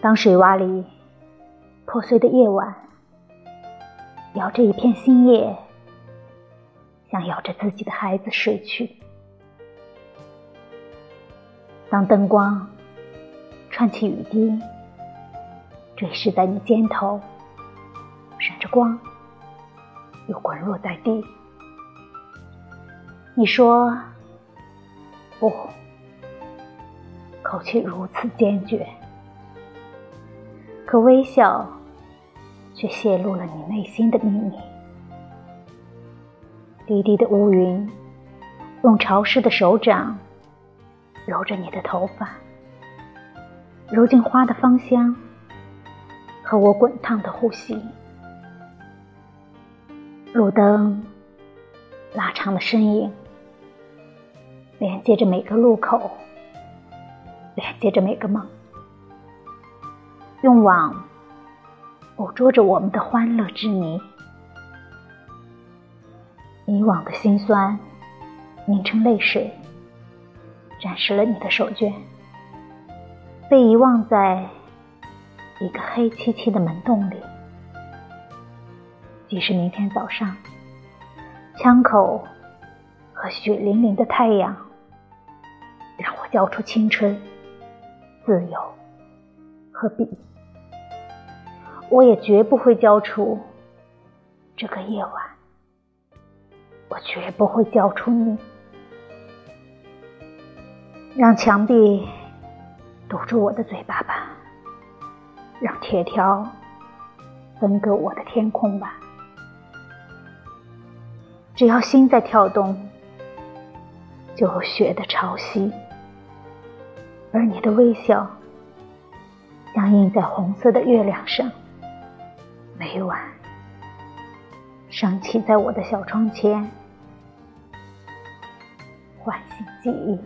当水洼里破碎的夜晚，摇着一片新叶，想咬着自己的孩子睡去。当灯光串起雨滴，坠湿在你肩头，闪着光，又滚落在地。你说不，口气如此坚决。可微笑，却泄露了你内心的秘密。低低的乌云，用潮湿的手掌揉着你的头发，揉进花的芳香和我滚烫的呼吸。路灯拉长了身影，连接着每个路口，连接着每个梦。用网捕捉着我们的欢乐之谜，以往的辛酸凝成泪水，展示了你的手绢，被遗忘在一个黑漆漆的门洞里。即使明天早上，枪口和血淋淋的太阳让我交出青春、自由和笔。我也绝不会交出这个夜晚，我绝不会交出你。让墙壁堵住我的嘴巴吧，让铁条分割我的天空吧。只要心在跳动，就有雪的潮汐，而你的微笑映在红色的月亮上。每晚，升起在我的小窗前，唤醒记忆。